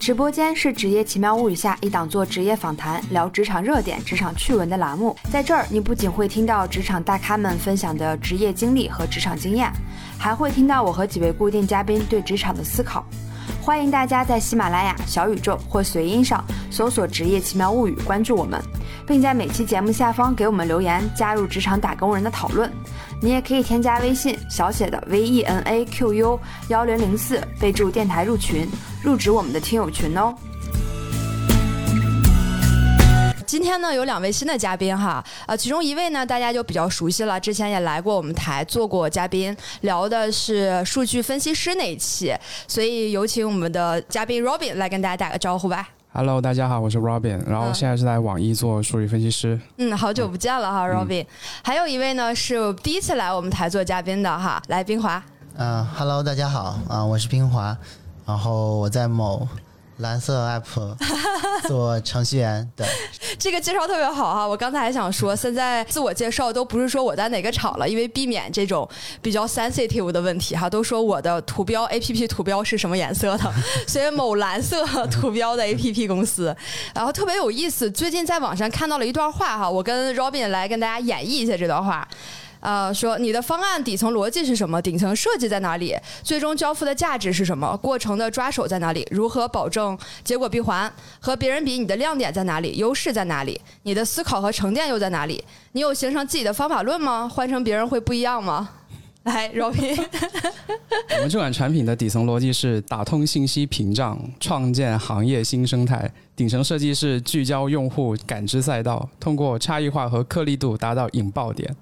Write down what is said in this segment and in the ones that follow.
直播间是《职业奇妙物语》下一档做职业访谈、聊职场热点、职场趣闻的栏目。在这儿，你不仅会听到职场大咖们分享的职业经历和职场经验，还会听到我和几位固定嘉宾对职场的思考。欢迎大家在喜马拉雅、小宇宙或随音上搜索“职业奇妙物语”，关注我们，并在每期节目下方给我们留言，加入职场打工人的讨论。你也可以添加微信小写的 V E N A Q U 幺零零四，备注电台入群，入职我们的听友群哦。今天呢有两位新的嘉宾哈，呃，其中一位呢大家就比较熟悉了，之前也来过我们台做过嘉宾，聊的是数据分析师那一期，所以有请我们的嘉宾 Robin 来跟大家打个招呼吧。Hello，大家好，我是 Robin，然后现在是在网易做数据分析师。嗯，好久不见了哈，Robin。还有一位呢是第一次来我们台做嘉宾的哈，来冰华。嗯、h e l l o 大家好啊、我是冰华，然后我在某蓝色 app 做程序员，对，这个介绍特别好哈，我刚才还想说，现在自我介绍都不是说我在哪个厂了，因为避免这种比较 sensitive 的问题哈，都说我的图标 A P P 图标是什么颜色的，所以某蓝色图标的 A P P 公司，然后特别有意思，最近在网上看到了一段话哈，我跟 Robin 来跟大家演绎一下这段话。呃，说你的方案底层逻辑是什么？顶层设计在哪里？最终交付的价值是什么？过程的抓手在哪里？如何保证结果闭环？和别人比，你的亮点在哪里？优势在哪里？你的思考和沉淀又在哪里？你有形成自己的方法论吗？换成别人会不一样吗？来柔平我们这款产品的底层逻辑是打通信息屏障，创建行业新生态；顶层设计是聚焦用户感知赛道，通过差异化和颗粒度达到引爆点。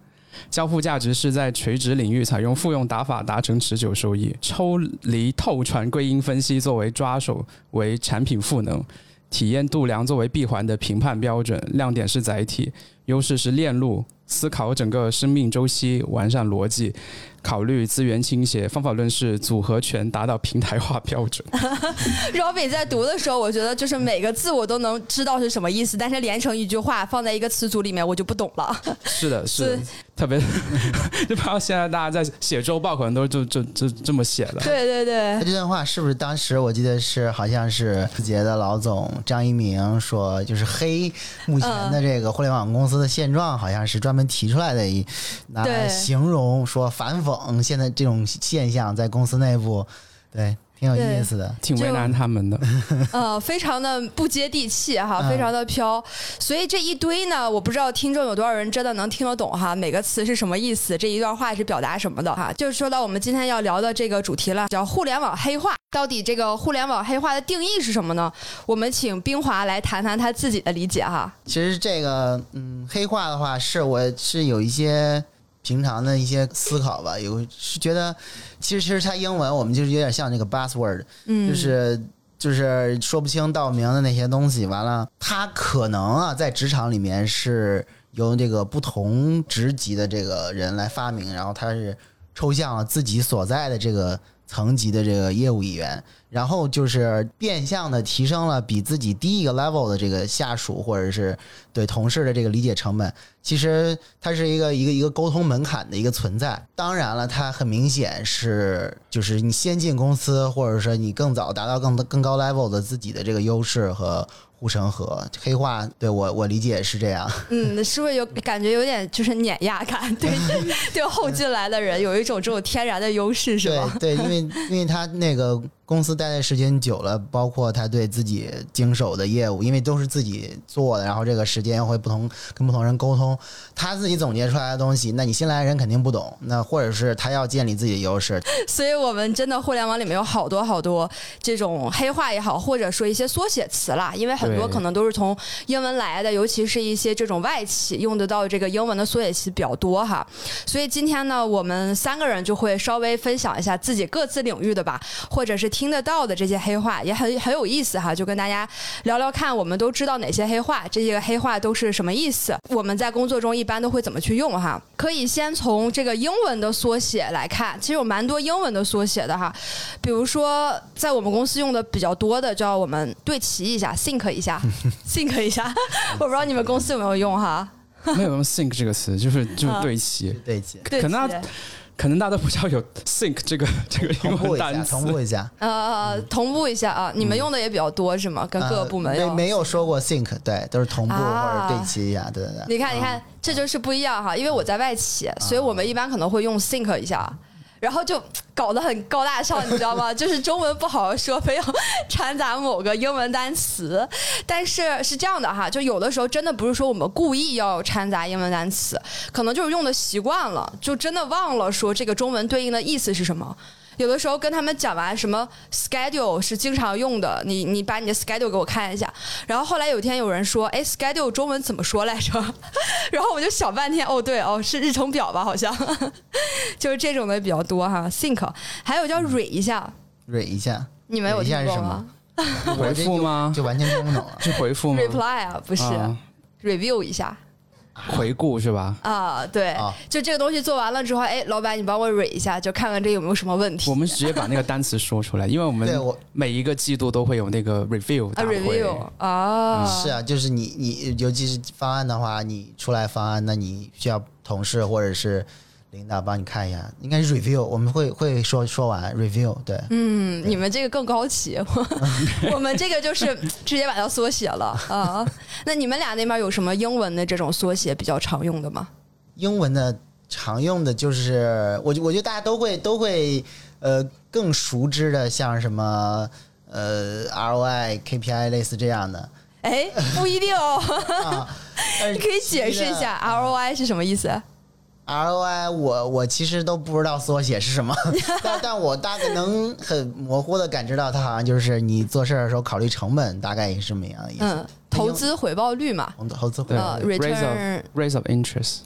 交付价值是在垂直领域采用复用打法达成持久收益，抽离透传归因分析作为抓手，为产品赋能，体验度量作为闭环的评判标准，亮点是载体，优势是链路，思考整个生命周期，完善逻辑，考虑资源倾斜，方法论是组合拳达到平台化标准。Robin 在读的时候，我觉得就是每个字我都能知道是什么意思，但是连成一句话放在一个词组里面，我就不懂了。是的，是的，特别 就不知道现在大家在写周报，可能都就就就这么写的。对对对。他，这段话是不是当时我记得是好像是字节的老总张一鸣说，就是黑目前的这个互联网公司的现状，好像是专门提出来的一拿来形容说反讽现在这种现象在公司内部，对，挺有意思的。挺为难他们的，呃，非常的不接地气哈，嗯非常的飘。所以这一堆呢，我不知道听众有多少人真的能听得懂哈，每个词是什么意思，这一段话是表达什么的哈。就是说到我们今天要聊的这个主题了，叫互联网黑化。到底这个互联网黑化的定义是什么呢？我们请冰华来谈谈他自己的理解哈。其实这个嗯，黑化的话，是我是有一些平常的一些思考吧，有是觉得，其实其实它英文我们就是有点像那个 buzzword，嗯，就是就是说不清道明的那些东西。完了，它可能啊，在职场里面是由这个不同职级的这个人来发明，然后它是抽象了自己所在的这个层级的这个业务语言，然后就是变相的提升了比自己低一个 level 的这个下属或者是对同事的这个理解成本。其实它是一个一个一个沟通门槛的一个存在。当然了，它很明显是就是你先进公司，或者说你更早达到更更高 level 的自己的这个优势和护城河。黑化对我我理解是这样。嗯，是不是有感觉有点就是碾压感？对，对后进来的人有一种这种天然的优势，是吧？对对，因为因为他那个公司待的时间久了，包括他对自己经手的业务，因为都是自己做的，然后这个时间会不同跟不同人沟通，他自己总结出来的东西，那你新来的人肯定不懂，那或者是他要建立自己的优势，所以我们真的互联网里面有好多好多这种黑话也好，或者说一些缩写词啦，因为很多可能都是从英文来的，尤其是一些这种外企用得到这个英文的缩写词比较多哈。所以今天呢，我们三个人就会稍微分享一下自己各自领域的吧，或者是听得到的这些黑话，也很 很有意思哈，就跟大家聊聊看，我们都知道哪些黑话，这些个黑话都是什么意思，我们在工作中一般都会怎么去用哈。可以先从这个英文的缩写来看，其实有蛮多英文的缩写的哈，比如说在我们公司用的比较多的，叫我们对齐一下，think 一下，think 一下，我不知道你们公司有没有用哈。没有用 “think” 这个词，就是就是对齐。对齐。可能齐可能大家都不知道有 sync 这个 这个英同步一下，文单词。同步一下。呃，同步一下啊，你们用的也比较多是吗？跟各个部门没没有说过 sync，对，都是同步啊或者对齐一下，对对对。你看，你看，这就是不一样哈。因为我在外企，所以我们一般可能会用 think 一下，然后就搞得很高大上，你知道吗？就是中文不好好说，非要掺杂某个英文单词。但是是这样的哈，就有的时候真的不是说我们故意要掺杂英文单词，可能就是用的习惯了，就真的忘了说这个中文对应的意思是什么。有的时候跟他们讲完什么 schedule 是经常用的，你你把你的 schedule 给我看一下。然后后来有一天有人说，哎，schedule 中文怎么说来着？然后我就想半天，哦对哦是日程表吧，好像 就是这种的比较多哈。think 还有叫 re 一下，蕊一下，你们有蕊一下是什听过吗么？回复吗？就完全听不懂了。是回复吗？？reply 啊，不是、啊 review 一下回顾是吧？啊，对，啊就这个东西做完了之后，哎，老板你帮我 re 一下，就看看这有没有什么问题。我们直接把那个单词说出来，因为我们我每一个季度都会有那个 review 啊大会。review 啊，是啊，就是你你尤其是方案的话，你出来方案，那你需要同事或者是领导帮你看一下，应该是 review，我们会会说说完 review，对，嗯，你们这个更高级，我 我们这个就是 直接把它缩写了啊。那你们俩那边有什么英文的这种缩写比较常用的吗？英文的常用的就是，我我觉得大家都会都会呃更熟知的，像什么呃 ROI、KPI 类似这样的哎，不一定哦，你可以解释一下 ROI 是什么意思？ROI，我我其实都不知道缩写是什么，但但我大概能很模糊的感知到，它好像就是你做事儿的时候考虑成本，大概也是什么样的意思。嗯，投资回报率嘛，投投资回报率，rate，return of rate of interest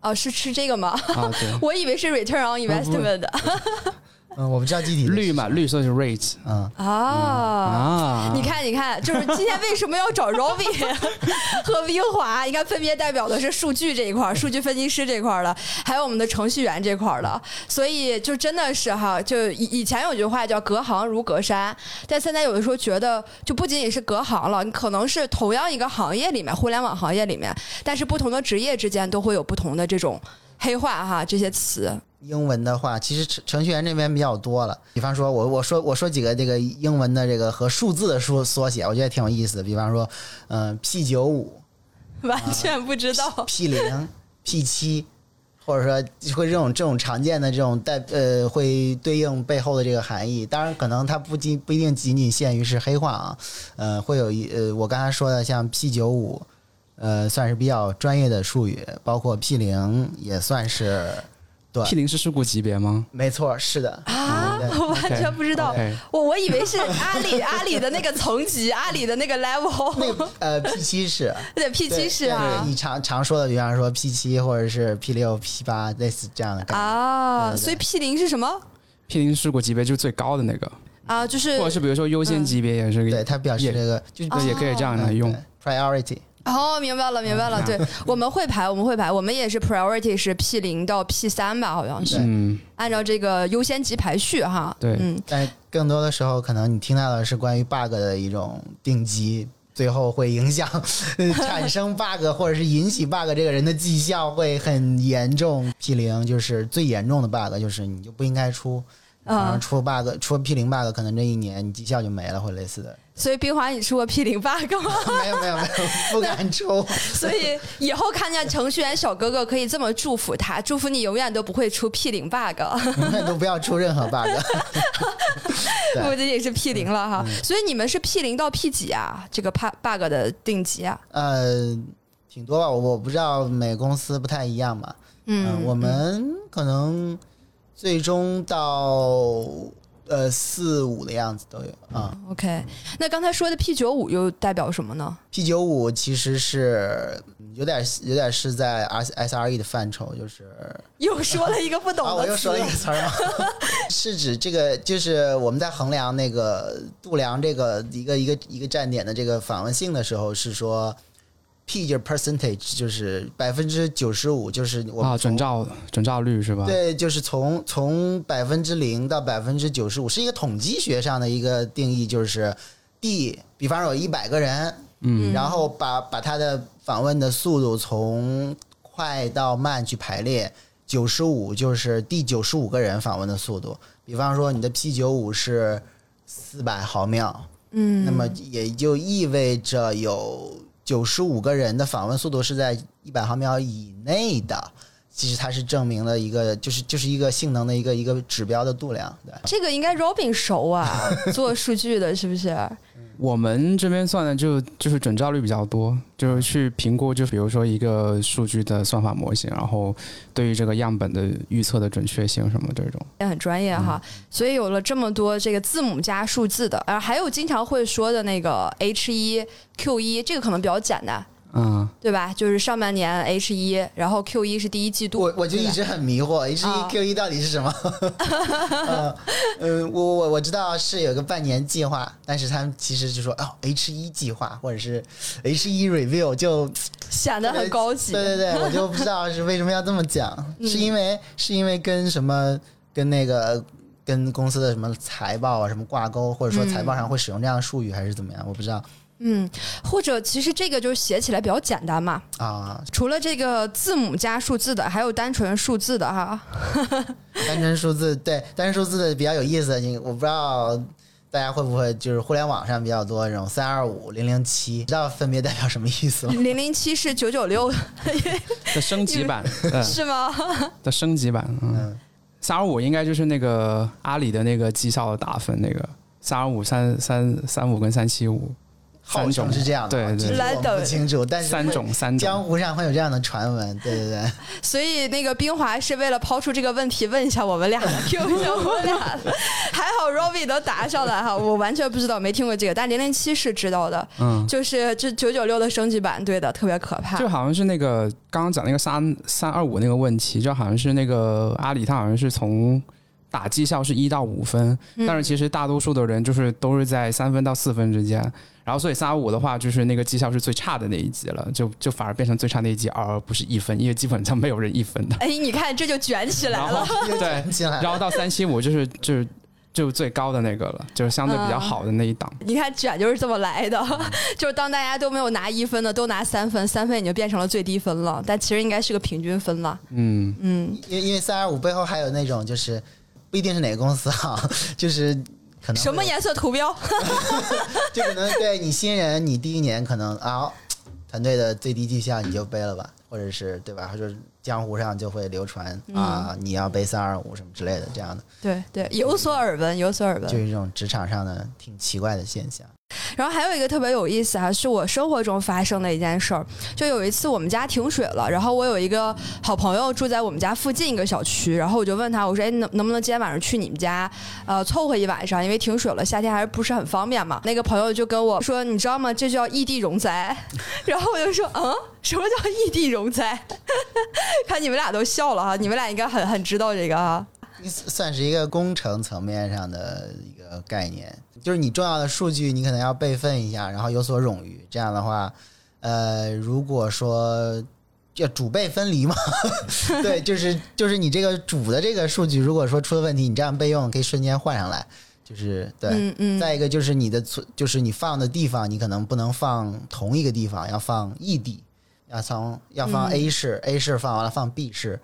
哦，是吃这个吗？啊，对，我以为是 return on investment 的嗯，我们知道具体绿嘛，绿色是 rate 嗯，啊。啊。你看，你看，就是今天为什么要找 Robin 和冰华？你看，分别代表的是数据这一块儿、数据分析师这块儿的，还有我们的程序员这块儿的。所以，就真的是哈，就以以前有句话叫“隔行如隔山”，但现在有的时候觉得，就不仅仅是隔行了，你可能是同样一个行业里面，互联网行业里面，但是不同的职业之间都会有不同的这种黑化哈，这些词。英文的话，其实程程序员这边比较多了。比方说我我说我说几个这个英文的这个和数字的缩缩写，我觉得挺有意思的。比方说，嗯、p 九五、完全不知道，P 零、P 七，或者说会这种这种常见的这种代呃会对应背后的这个含义。当然，可能它不仅不一定仅仅限于是黑化啊，呃，会有一呃我刚才说的像 P 九五，呃，算是比较专业的术语，包括 P 零也算是。对 P 零是事故级别吗？没错，是的啊，我完全不知道。我我以为是阿里阿里的那个层级，阿里的那个 level，那个呃 P 七是 对 P 七对是啊对你常常说的，比方说 P 七或者是 P 六、P 八类似这样的感觉。啊，对对对所以 P 零是什么 P 零事故级别就是最高的那个，啊？就是或者是比如说优先级别也是，对，它表示也这个就对也可以这样来用。对 priority。哦，明白了明白了，嗯对，我们会排我们会排，我们也是 priority 是 P 零到 P 三吧，好像是嗯，按照这个优先级排序哈。对嗯，但更多的时候，可能你听到的是关于 bug 的一种定级，最后会影响呃 产生 bug 或者是引起 bug 这个人的绩效会很严重。P 零就是最严重的 bug，就是你就不应该出。然后啊，出 bug 出 P 零 bug，可能这一年你绩效就没了，或者类似的。所以冰华你出过 P 零 bug 吗？没有没有没有，不敢出。所以以后看见程序员小哥哥可以这么祝福他，祝福你永远都不会出 P 零 bug。永远都不要出任何 bug。对不仅仅是 P 零了哈，嗯所以你们是 P 零到 P 几啊？这个 bug 的定级啊？呃，挺多吧，我我不知道每个公司不太一样嘛。嗯，我们可能最终到呃四五的样子都有啊。OK，那刚才说的 P 九五又代表什么呢？P 九五其实是有点有点是在 S S R E 的范畴，就是 又说了一个不懂啊，我的又说了一个词儿吗？是指这个，就是我们在衡量那个度量这个一个一个一个站点的这个访问性的时候，是说 P 就是 percentage，就是百分之九十五，就是我啊，准从照准照率是吧？对，就是从从百分之零到百分之九十五，是一个统计学上的一个定义，就是 D，比方说有一百个人，嗯然后把把他的访问的速度从快到慢去排列，九十五就是第九十五个人访问的速度。比方说你的 P 九五是四百毫秒，嗯，那么也就意味着有九十五个人的访问速度是在一百毫秒以内的。其实它是证明了一个，就是就是一个性能的一个一个指标的度量，对。这个应该 Robin 熟啊，做数据的是不是？我们这边算的就就是准照率比较多，就是去评估，就比如说一个数据的算法模型，然后对于这个样本的预测的准确性什么这种。也很专业哈，所以有了这么多这个字母加数字的，然后还有经常会说的那个 H 一 Q 一，这个可能比较简单，嗯，对吧？就是上半年 H 一，然后 Q 一是第一季度，我我就一直很迷惑，H 啊一 Q 一到底是什么？呃，嗯，我我我知道是有个半年计划，但是他们其实就说哦，H 一计划或者是 H 一 review 就 显得很高级。对对对，我就不知道是为什么要这么讲，嗯是因为是因为跟什么跟那个跟公司的什么财报啊什么挂钩，或者说财报上会使用这样的术语，还是怎么样？我不知道嗯，或者其实这个就是写起来比较简单嘛。啊。除了这个字母加数字的，还有单纯数字的哈。单纯数字对单纯数字的比较有意思，你我不知道大家会不会就是互联网上比较多这种三二五零零七，知道分别代表什么意思吗？零零七是九九六 的升级版，嗯，是吗？的升级版，嗯，嗯，三二五应该就是那个阿里的那个绩效的打分，那个三二五、三三三五跟三七五号三种是这样的，对对其实我来等不清楚，但是三种三江，湖上会有这样的传闻，对对对。所以那个冰华是为了抛出这个问题，问一下我们俩的，Q 一下我们俩。的。还好 Robbie 能答上来哈，我完全不知道，没听过这个，但零零七是知道的，嗯，就是这九九六的升级版，对的，特别可怕。就。好像是那个刚刚讲那个三三二五那个问题，就好像是那个阿里，他好像是从打绩效是一到五分，嗯但是其实大多数的人就是都是在三分到四分之间，然后所以三二五的话，就是那个绩效是最差的那一级了，就就反而变成最差那一级，而不是一分，因为基本上没有人一分的。哎，你看这就卷起来了。对 然后到三七五就是就是就最高的那个了，就是相对比较好的那一档。你看卷就是这么来的，就是当大家都没有拿一分的，都拿三分，三分已经变成了最低分了，但其实应该是个平均分了。嗯，嗯，因为因为三二五背后还有那种就是不一定是哪个公司哈，就是可能什么颜色图标？就可能对你新人，你第一年可能啊，团队的最低绩效你就背了吧，或者是对吧？或者江湖上就会流传嗯啊，你要背三二五什么之类的这样的，对对，有所耳闻，有所耳闻。就是这种职场上的挺奇怪的现象。然后还有一个特别有意思哈、是我生活中发生的一件事儿。就有一次我们家停水了，然后我有一个好朋友住在我们家附近一个小区，然后我就问他，我说，哎，能能不能今天晚上去你们家，呃，凑合一晚上？因为停水了，夏天还是不是很方便嘛。那个朋友就跟我说，你知道吗？这叫异地容灾。然后我就说，嗯，什么叫异地容灾？看你们俩都笑了哈，你们俩应该很很知道这个哈。算是一个工程层面上的个概念，就是你重要的数据你可能要备份一下，然后有所冗余。这样的话，呃，如果说要主备分离嘛，对，就是就是你这个主的这个数据，如果说出了问题，你这样备用可以瞬间换上来，就是对。嗯嗯，再一个就是你的存，就是你放的地方，你可能不能放同一个地方，要放异地，要从要放嗯 A 市、a 市放完了放 B 市。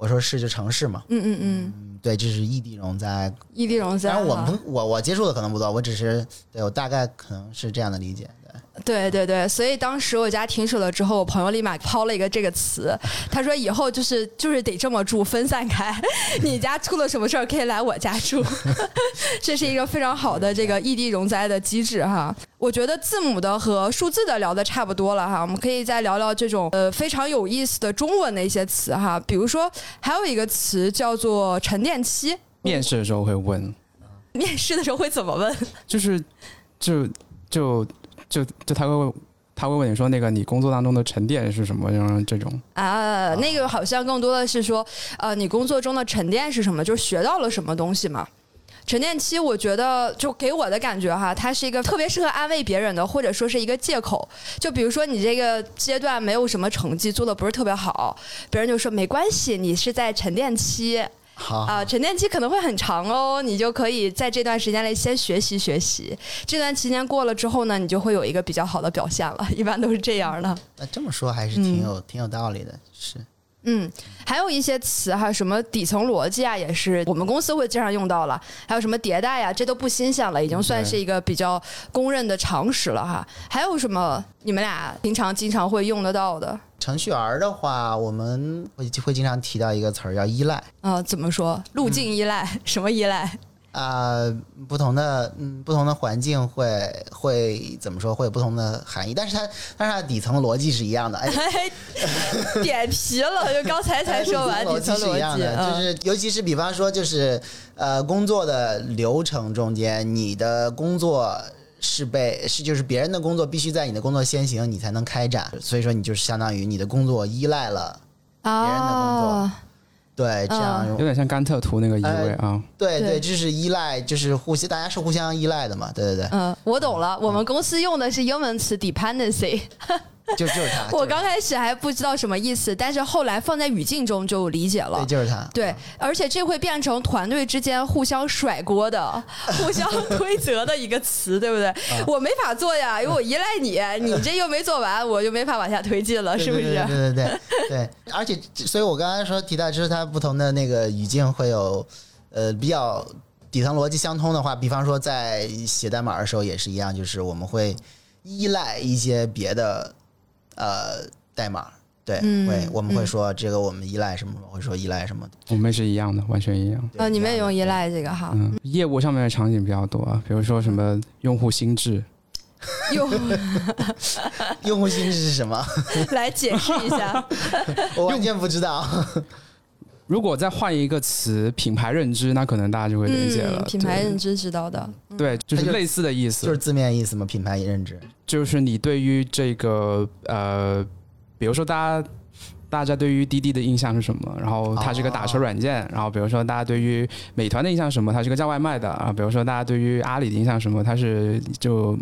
我说是就城市嘛，嗯嗯嗯，嗯，对，这是异地容在。异地容灾哈。当然我们不我我接触的可能不多，我只是对我大概可能是这样的理解。对，对对对，所以当时我家停水了之后，我朋友立马抛了一个这个词，他说以后就是就是得这么住，分散开。你家出了什么事儿可以来我家住，这是一个非常好的这个异地容灾的机制哈。我觉得字母的和数字的聊的差不多了哈，我们可以再聊聊这种呃非常有意思的中文的一些词哈，比如说还有一个词叫做沉淀期。面试的时候会问，面试的时候会怎么问？就是就就就就就他会问他会问你说那个你工作当中的沉淀是什么，然后这种啊，那个好像更多的是说，呃，你工作中的沉淀是什么？就是学到了什么东西嘛。沉淀期，我觉得就给我的感觉哈，它是一个特别适合安慰别人的，或者说是一个借口。就比如说你这个阶段没有什么成绩，做的不是特别好，别人就说没关系，你是在沉淀期好，啊、沉淀期可能会很长哦，你就可以在这段时间内先学习学习。这段期间过了之后呢，你就会有一个比较好的表现了，一般都是这样的。那这么说还是挺有、挺有道理的，是嗯，还有一些词哈，什么底层逻辑啊，也是我们公司会经常用到了。还有什么迭代呀，这都不新鲜了，已经算是一个比较公认的常识了哈。还有什么你们俩平常经常会用得到的？程序员的话，我们会会经常提到一个词儿叫依赖啊，怎么说？路径依赖？什么依赖？啊，不同的嗯，不同的环境会会怎么说？会有不同的含义，但是它但是它底层逻辑是一样的。哎，点皮了，就刚才才说完，底层逻辑是一样的，就是尤其是比方说，就是呃，工作的流程中间，你的工作是被是就是别人的工作必须在你的工作先行，你才能开展，所以说你就是相当于你的工作依赖了别人的工作。对，这样有点像甘特图那个意味啊。对对，就是依赖，就是互相，大家是互相依赖的嘛。对对对。嗯，我懂了。我们公司用的是英文词 dependency。就就是他，我刚开始还不知道什么意思，但是后来放在语境中就理解了。对，就是他。对，而且这会变成团队之间互相甩锅的、互相推责的一个词，对不对？我没法做呀，因为我依赖你，你这又没做完，我就没法往下推进了，是不是？对对对 对。而且，所以我刚才说提到，就是它不同的那个语境会有呃比较底层逻辑相通的话，比方说在写代码的时候也是一样，就是我们会依赖一些别的。呃，代码对，会我们会说这个我们依赖什么？会说依赖什么？我们是一样的，完全一样。呃，你们也用依赖这个哈？嗯，业务上面的场景比较多，比如说什么用户心智。用 用户心智是什么？来解释一下。我完全不知道。如果再换一个词，品牌认知，那可能大家就会理解了。品牌认知知道的，对，就是类似的意思，就是字面意思嘛。品牌认知就是你对于这个呃，比如说大家大家对于滴滴的印象是什么？然后它是个打车软件。然后比如说大家对于美团的印象是什么？它是个叫外卖的啊。比如说大家对于阿里的印象什么？它是就。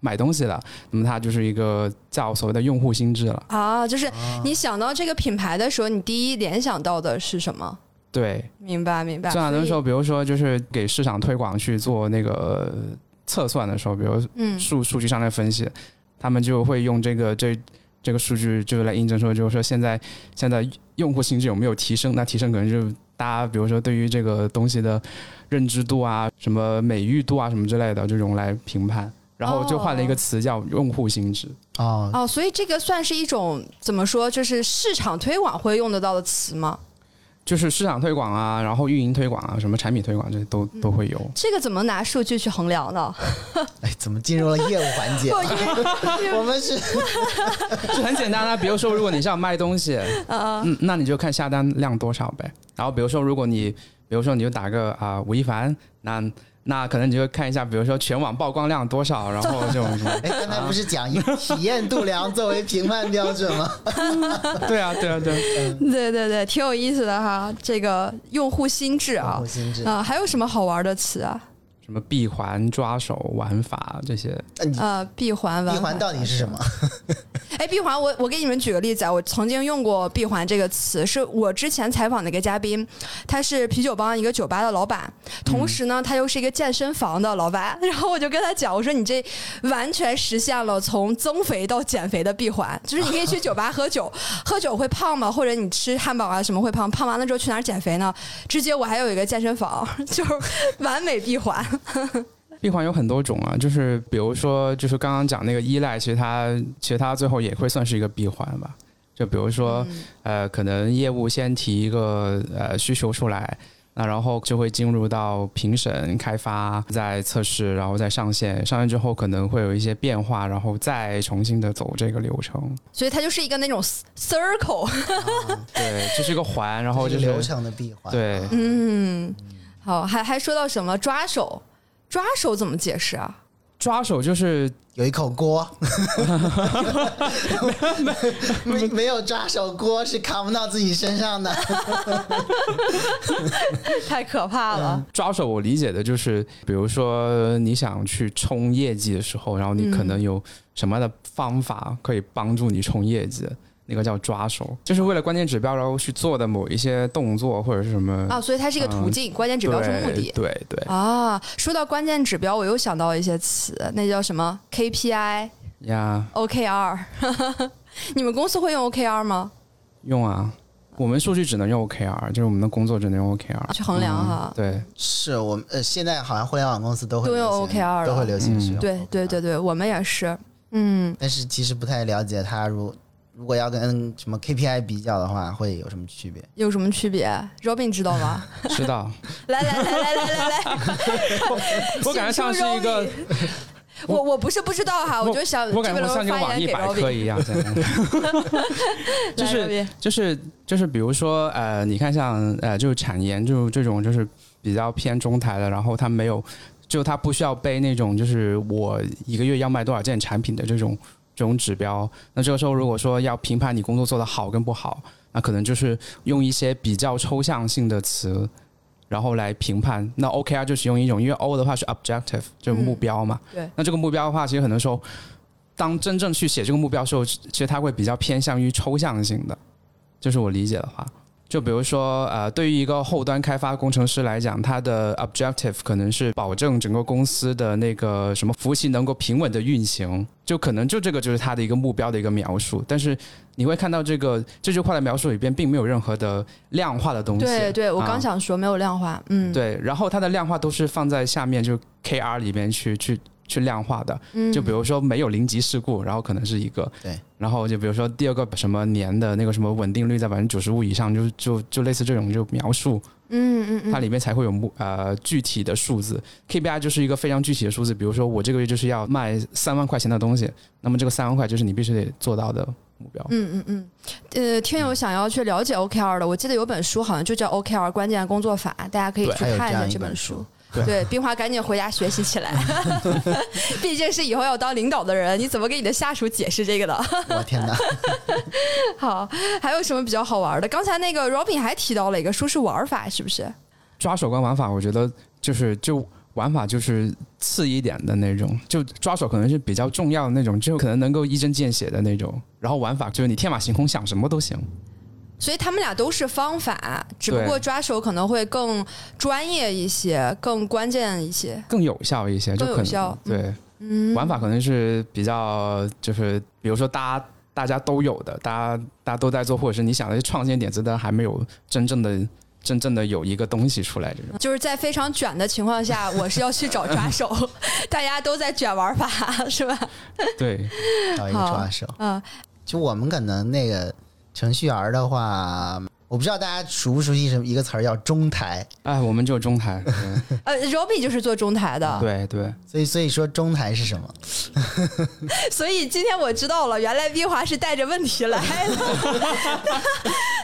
买东西了，那么它就是一个叫所谓的用户心智了啊，就是你想到这个品牌的时候，你第一联想到的是什么？对，明白明白。正常的时候，比如说就是给市场推广去做那个测算的时候，比如数数据上的分析，他们就会用这个这这个数据就是来印证说，就是说现在现在用户心智有没有提升？那提升可能就大家比如说对于这个东西的认知度啊、什么美誉度啊、什么之类的这种来评判。然后就换了一个词叫用户心智哦哦，所以这个算是一种怎么说，就是市场推广会用得到的词吗？就是市场推广啊，然后运营推广啊，什么产品推广这些都都会有。这个怎么拿数据去衡量呢？哎，怎么进入了业务环节？我们是 就很简单啊，比如说如果你是要卖东西，嗯，那你就看下单量多少呗。然后比如说如果你，比如说你就打个啊吴亦凡，那。那可能你就看一下，比如说全网曝光量多少，然后这种什么？哎，刚才不是讲以体验度量作为评判标准吗？对啊，对啊，对，对对对，挺有意思的哈。这个用户心智啊，用户心智啊，还有什么好玩的词啊？什么闭环、抓手、玩法这些？呃，闭环、闭环到底是什么？哎，闭环，我我给你们举个例子啊，我曾经用过闭环这个词，是我之前采访的一个嘉宾，他是啤酒帮一个酒吧的老板，同时呢，他又是一个健身房的老板，然后我就跟他讲，我说你这完全实现了从增肥到减肥的闭环，就是你可以去酒吧喝酒，喝酒会胖吗？或者你吃汉堡啊什么会胖？胖完了之后去哪儿减肥呢？直接我还有一个健身房，就是完美闭环。闭环有很多种啊，就是比如说，就是刚刚讲那个依赖，其实它其实它最后也会算是一个闭环吧。就比如说，呃，可能业务先提一个呃需求出来，那然后就会进入到评审、开发、再测试，然后再上线。上线之后可能会有一些变化，然后再重新的走这个流程。所以它就是一个那种 circle，对，这是一个环，然后就是流程的闭环。对，嗯。好，还还说到什么抓手？抓手怎么解释啊？抓手就是有一口锅，没没没有抓手锅是扛不到自己身上的，太可怕了。抓手我理解的就是，比如说你想去冲业绩的时候，然后你可能有什么样的方法可以帮助你冲业绩。那个叫抓手，就是为了关键指标然后去做的某一些动作或者是什么啊，所以它是一个途径，关键指标是目的。对对啊，说到关键指标，我又想到一些词，那叫什么 KPI 呀，OKR。你们公司会用 OKR 吗？用啊，我们数据只能用 OKR，就是我们的工作只能用 OKR 去衡量哈。对，是我们呃，现在好像互联网公司都会都用 OKR 都会流行嗯使用。对对对对，我们也是。嗯，但是其实不太了解它如如果要跟什么 KPI 比较的话，会有什么区别？有什么区别？Robin 知道吗？知道。来来来来来来来，我感觉像是一个，我我不是不知道哈，我就想我感觉我像一个网易百科。一样，就是就是就是，比如说呃，你看像呃，就是产研就这种就是比较偏中台的，然后它没有，就它不需要背那种就是我一个月要卖多少件产品的这种这种指标。那这个时候如果说要评判你工作做得好跟不好，那可能就是用一些比较抽象性的词。然后来评判，那 OKR 就是用一种，因为 O 的话是 objective，就是目标嘛。对那这个目标的话，其实很多时候，当真正去写这个目标的时候，其实它会比较偏向于抽象性的。就是我理解的话，就比如说，呃，对于一个后端开发工程师来讲，他的 objective 可能是保证整个公司的那个什么服务器能够平稳的运行，就可能就这个就是他的一个目标的一个描述。但是你会看到这个这句话的描述里边并没有任何的量化的东西。对对，我啊刚想说没有量化，嗯，对，然后它的量化都是放在下面就 KR 里边去去去量化的。嗯，就比如说没有零级事故，然后可能是一个对，然后就比如说第二个什么年的那个什么稳定率在百分之九十五以上，就就就类似这种就描述，嗯嗯嗯，它里面才会有目呃具体的数字。KPI 就是一个非常具体的数字，比如说我这个月就是要卖三万块钱的东西，那么这个三万块就是你必须得做到的目标。嗯嗯嗯，呃，听友想要去了解 OKR 的，我记得有本书好像就叫 OKR 关键工作法，大家可以去看一下这样一这本书本书。对对，冰华赶紧回家学习起来，毕竟是以后要当领导的人，你怎么给你的下属解释这个的？我天哪！好，还有什么比较好玩的？刚才那个 Robin 还提到了一个说是玩法，是不是？抓手跟玩法，我觉得就是就玩法就是次一点的那种，就抓手可能是比较重要的那种，就可能能够一针见血的那种。然后玩法就是你天马行空想什么都行。所以他们俩都是方法，只不过抓手可能会更专业一些，更关键一些。更有效一些，就可有效对、嗯，玩法可能是比较就是比如说大家大家都有的，大家大家都在做，或者是你想的是创新点子，但还没有真正的真正的有一个东西出来这种。就是在非常卷的情况下，我是要去找抓手，大家都在卷玩法，是吧？对，找一个抓手。嗯，就我们可能那个程序员的话，我不知道大家熟不熟悉什么一个词儿叫中台，哎，我们就是中台，呃，Robin 就是做中台的，对对。对，所以所以说中台是什么？所以今天我知道了，原来冰华是带着问题来的，他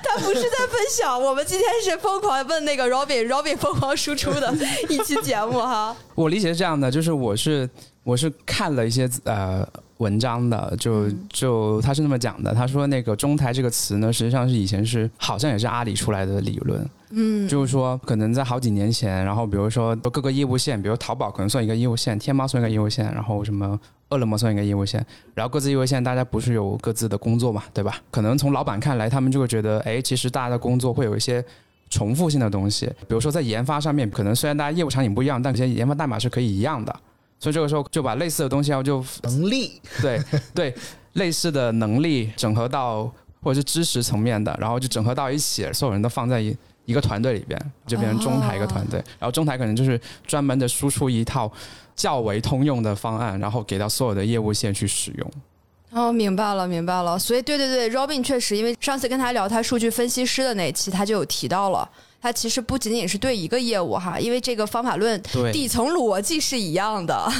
他不是在分享，我们今天是疯狂问那个 Robin，Robin 疯狂输出的一期节目哈。我理解是这样的，就是我是我是看了一些呃文章的，就就他是那么讲的，他说那个中台这个词呢，实际上是以前是好像也是阿里出来的理论，嗯，就是说可能在好几年前，然后比如说各个业务线，比如淘宝可能算一个业务线，天猫算一个业务线，然后什么。饿了么算一个业务线，然后各自业务线大家不是有各自的工作嘛，对吧？可能从老板看来，他们就会觉得，哎，其实大家的工作会有一些重复性的东西，比如说在研发上面，可能虽然大家业务场景不一样，但有些研发代码是可以一样的。所以这个时候就把类似的东西然后就能力对对类似的能力整合到或者是知识层面的，然后就整合到一起，所有人都放在一一个团队里边，就变成中台一个团队。然后中台可能就是专门的输出一套较为通用的方案，然后给到所有的业务线去使用。哦，明白了，明白了。所以，对对对，Robin 确实，因为上次跟他聊他数据分析师的那期，他就有提到了，他其实不仅仅是对一个业务哈，因为这个方法论底层逻辑是一样的，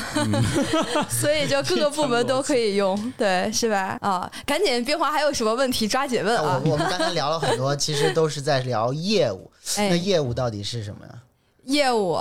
所以就各个部门都可以用，对，是吧？啊，赶紧，冰华还有什么问题抓紧问啊我！我们刚才聊了很多，其实都是在聊业务。那哎，业务到底是什么呀？业务。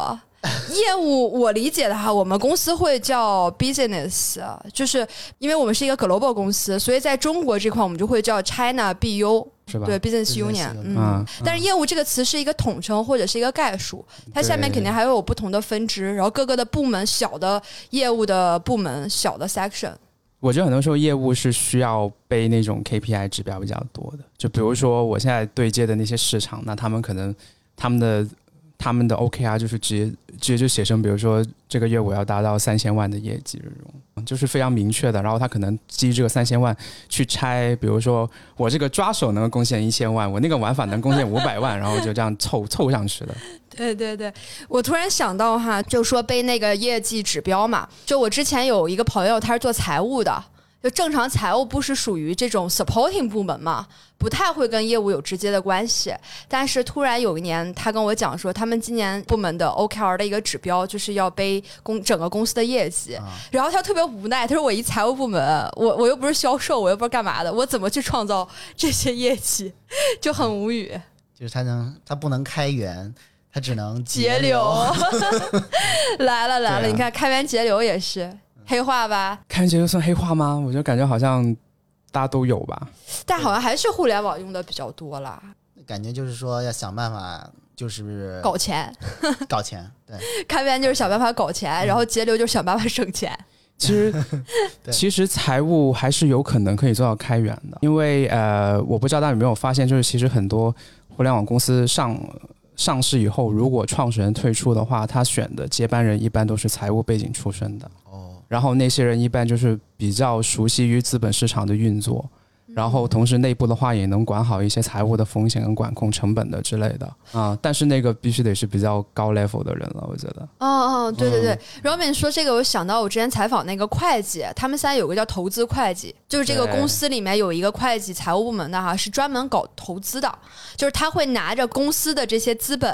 业务我理解的哈，我们公司会叫 business，啊就是因为我们是一个 global 公司，所以在中国这块我们就会叫 China BU，是吧？对 business 嗯。嗯，但是业务这个词是一个统称或者是一个概述，它下面肯定还会有不同的分支，然后各个的部门、小的业务的部门、小的 section。我觉得很多时候业务是需要背那种 KPI 指标比较多的，就比如说我现在对接的那些市场，那他们可能他们的他们的 OKR 就是直接直接就写成，比如说这个月我要达到三千万的业绩这种，就是非常明确的。然后他可能基于这个三千万去拆，比如说我这个抓手能够贡献一千万，我那个玩法能贡献五百万，然后就这样凑凑上去的。对对对，我突然想到哈，就说背那个业绩指标嘛，就我之前有一个朋友，他是做财务的。就正常财务部是属于这种 supporting 部门嘛，不太会跟业务有直接的关系。但是突然有一年，他跟我讲说，他们今年部门的 OKR 的一个指标就是要背公整个公司的业绩。然后他特别无奈，他说：“我一财务部门，我我又不是销售，我又不是干嘛的，我怎么去创造这些业绩？就很无语。”就是他能，他不能开源，他只能节流。来了来了，你看开源节流也是。黑化吧？开源节流算黑化吗？我就感觉好像大家都有吧，但好像还是互联网用的比较多啦。感觉就是说要想办法，就是搞钱，搞钱。对，开源就是想办法搞钱，然后节流就是想办法省钱。其实，其实财务还是有可能可以做到开源的，因为呃，我不知道大家有没有发现，就是其实很多互联网公司上。上市以后，如果创始人退出的话，他选的接班人一般都是财务背景出身的。哦，然后那些人一般就是比较熟悉于资本市场的运作。然后同时内部的话也能管好一些财务的风险跟管控成本的之类的啊，但是那个必须得是比较高 level 的人了，我觉得。哦哦，对对对，Robin 说这个，我想到我之前采访那个会计，他们现在有个叫投资会计，就是这个公司里面有一个会计财务部门的哈，是专门搞投资的，就是他会拿着公司的这些资本。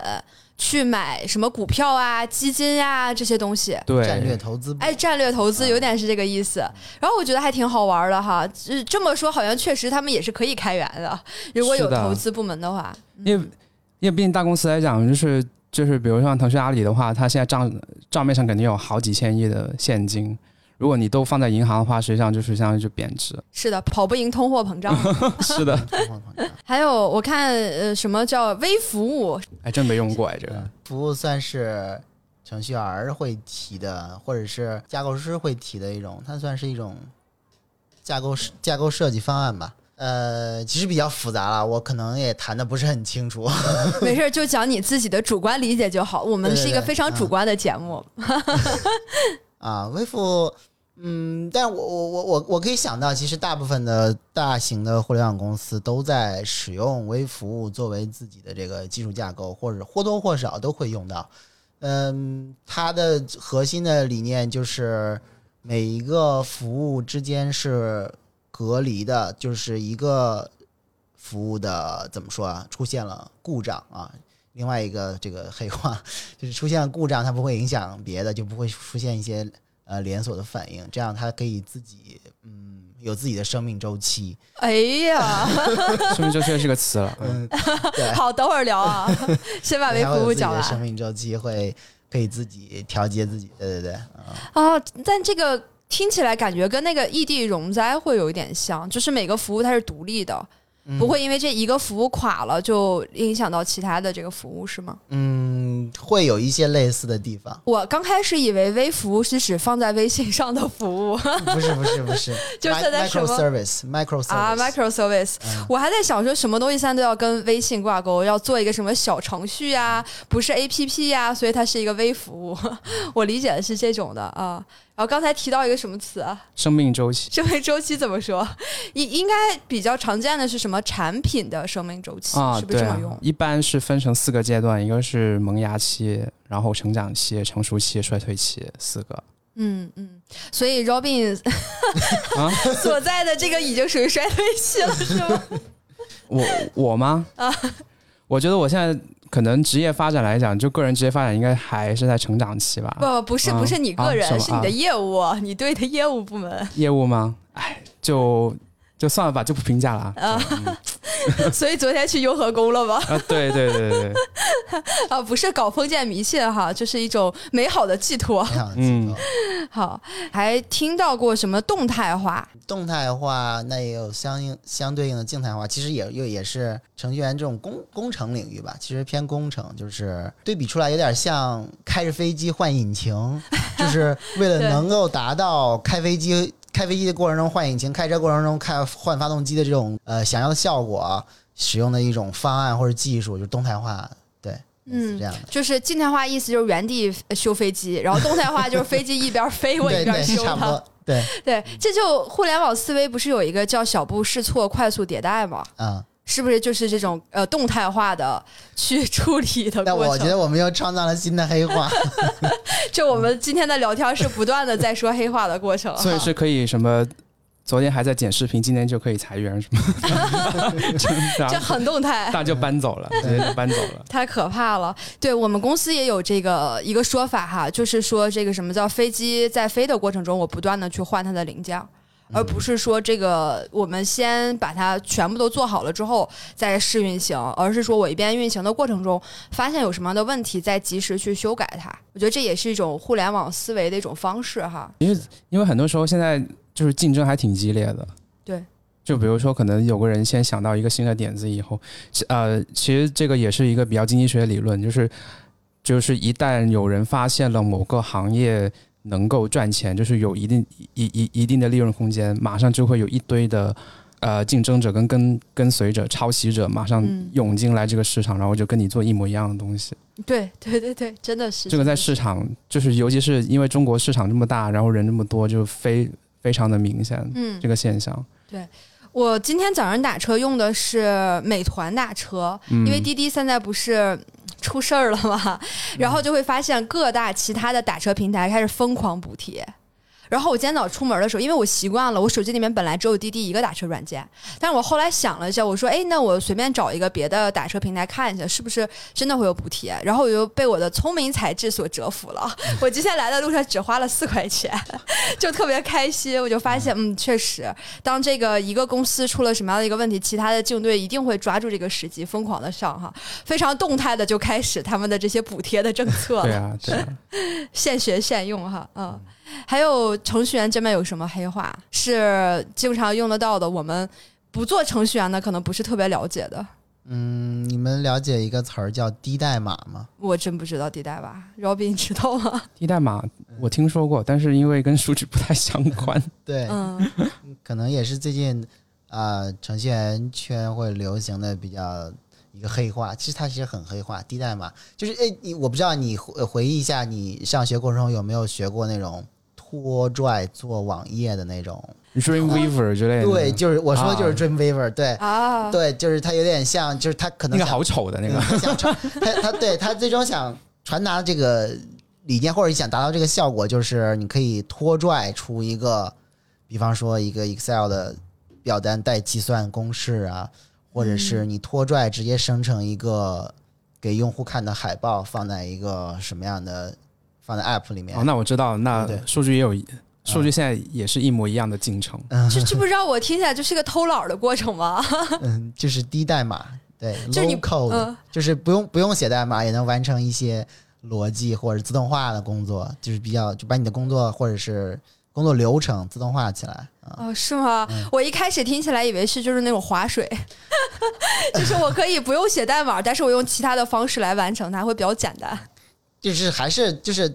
去买什么股票啊、基金呀这些东西，对，战略投资，哎，战略投资有点是这个意思。然后我觉得还挺好玩的哈，这么说好像确实他们也是可以开源的，如果有投资部门的话。因为因为毕竟大公司来讲，就是就是，比如像腾讯、阿里的话，它现在账账面上肯定有好几千亿的现金。如果你都放在银行的话，实际上就是相当于就贬值。是的，跑不赢通货膨胀。是的。还有我看呃，什么叫微服务？还，真没用过哎，这个服务算是程序员会提的，或者是架构师会提的一种，它算是一种架构架构设计方案吧。呃，其实比较复杂了，我可能也谈的不是很清楚。没事，就讲你自己的主观理解就好。我们是一个非常主观的节目。啊，微服。嗯，但我我我我我可以想到，其实大部分的大型的互联网公司都在使用微服务作为自己的这个技术架构，或者或多或少都会用到。嗯，它的核心的理念就是每一个服务之间是隔离的，就是一个服务的怎么说啊？出现了故障啊，另外一个这个黑化 就是出现了故障，它不会影响别的，就不会出现一些。呃，连锁的反应，这样它可以自己，嗯，有自己的生命周期。哎呀，生命周期是个词了。嗯，好，等会儿聊啊，先把微服务讲完。生命周期会可以自己调节自己，对对对。啊，但这个听起来感觉跟那个异地容灾会有一点像，就是每个服务它是独立的。不会因为这一个服务垮了就影响到其他的这个服务是吗？嗯，会有一些类似的地方。我刚开始以为微服务是指放在微信上的服务，不是不是不是，就现在什么 service micro service 啊 micro service，我还在想说什么东西现在都要跟微信挂钩，要做一个什么小程序呀，不是 A P P 呀，所以它是一个微服务。我理解的是这种的啊。然后刚才提到一个什么词啊？生命周期。生命周期怎么说？应应该比较常见的是什么？产品的生命周期啊？是不是这么用？一般是分成四个阶段，一个是萌芽期，然后成长期、成熟期、衰退期四个。嗯嗯。所以 Robin 所在的这个已经属于衰退期了，是吗？我我吗？啊，我觉得我现在。可能职业发展来讲，就个人职业发展应该还是在成长期吧。不，不是，不是你个人，是你的业务，你对的业务部门。业务吗？哎，就就算了吧，就不评价了。啊，所以昨天去雍和宫了吗？啊，对对对对。啊，不是搞封建迷信哈，就是一种美好的寄托。嗯，好，还听到过什么动态化？动态化那也有相应相对应的静态化，其实也又也是程序员这种工工程领域吧，其实偏工程，就是对比出来有点像开着飞机换引擎，就是为了能够达到开飞机开飞机的过程中换引擎，开车过程中开换发动机的这种呃想要的效果，使用的一种方案或者技术，就是动态化，对，嗯，这样的。就是静态化意思就是原地修飞机，然后动态化就是飞机一边飞我一边修它。对，对，这就互联网思维不是有一个叫小步试错、快速迭代吗？嗯，是不是就是这种呃动态化的去处理的但过程？我觉得我们又创造了新的黑话。就我们今天的聊天是不断的在说黑话的过程，所以是可以什么？昨天还在剪视频，今天就可以裁员什么？然 这后很动态大。家就搬走了，直接就搬走了。太可怕了！对我们公司也有这个一个说法哈，就是说这个什么叫飞机在飞的过程中，我不断的去换它的零件儿，而不是说这个我们先把它全部都做好了之后再试运行，而是说我一边运行的过程中发现有什么样的问题，再及时去修改它。我觉得这也是一种互联网思维的一种方式哈。因为因为很多时候现在就是竞争还挺激烈的。对。就比如说，可能有个人先想到一个新的点子以后，呃，其实这个也是一个比较经济学理论，就是就是一旦有人发现了某个行业能够赚钱，就是有一定一一一定的利润空间，马上就会有一堆的呃竞争者跟跟跟随者、抄袭者马上嗯涌进来这个市场，然后就跟你做一模一样的东西。对对对对，真的是这个在市场，就是尤其是因为中国市场这么大，然后人这么多，就非非常的明显嗯这个现象。对我今天早上打车用的是美团打车，嗯因为滴滴现在不是出事儿了嘛，然后就会发现各大其他的打车平台开始疯狂补贴。然后我今天早出门的时候，因为我习惯了，我手机里面本来只有滴滴一个打车软件，但是我后来想了一下，我说，哎，那我随便找一个别的打车平台看一下，是不是真的会有补贴？然后我就被我的聪明才智所折服了。我今天来的路上只花了四块钱，就特别开心。我就发现，嗯，确实，当这个一个公司出了什么样的一个问题，其他的竞队一定会抓住这个时机，疯狂的上哈，非常动态的就开始他们的这些补贴的政策了。对啊，对啊，现学现用哈，嗯，还有程序员这边有什么黑话是经常用得到的？我们不做程序员的可能不是特别了解的，嗯，你们了解一个词儿叫低代码吗？我真不知道低代码？Robin 你知道吗？低代码我听说过，但是因为跟数据不太相 关。对，嗯可能也是最近啊、呃程序员圈会流行的比较一个黑话。其实它其实很黑化，低代码就是哎，你我不知道你回回忆一下，你上学过程中有没有学过那种拖拽做网页的那种？Dreamweaver 之类的，对，就是我说的就是啊 Dreamweaver，、对。啊，对，就是它有点像，就是它可能想那个好丑的那个嗯，他想传，他他对他最终想传达这个理念，或者想达到这个效果，就是你可以拖拽出一个，比方说一个 Excel 的表单带计算公式啊，或者是你拖拽直接生成一个给用户看的海报，放在一个什么样的放在 App 里面哦，。那我知道，那对数据也有，数据现在也是一模一样的进程。这这不知道我听起来就是个偷懒的过程吗？嗯，就是低代码，对就是 code，、嗯就是不用不用写代码也能完成一些逻辑或者自动化的工作，就是比较就把你的工作或者是工作流程自动化起来啊。哦，是吗？我一开始听起来以为是就是那种划水，就是我可以不用写代码，但是我用其他的方式来完成它，会比较简单。就是还是就是，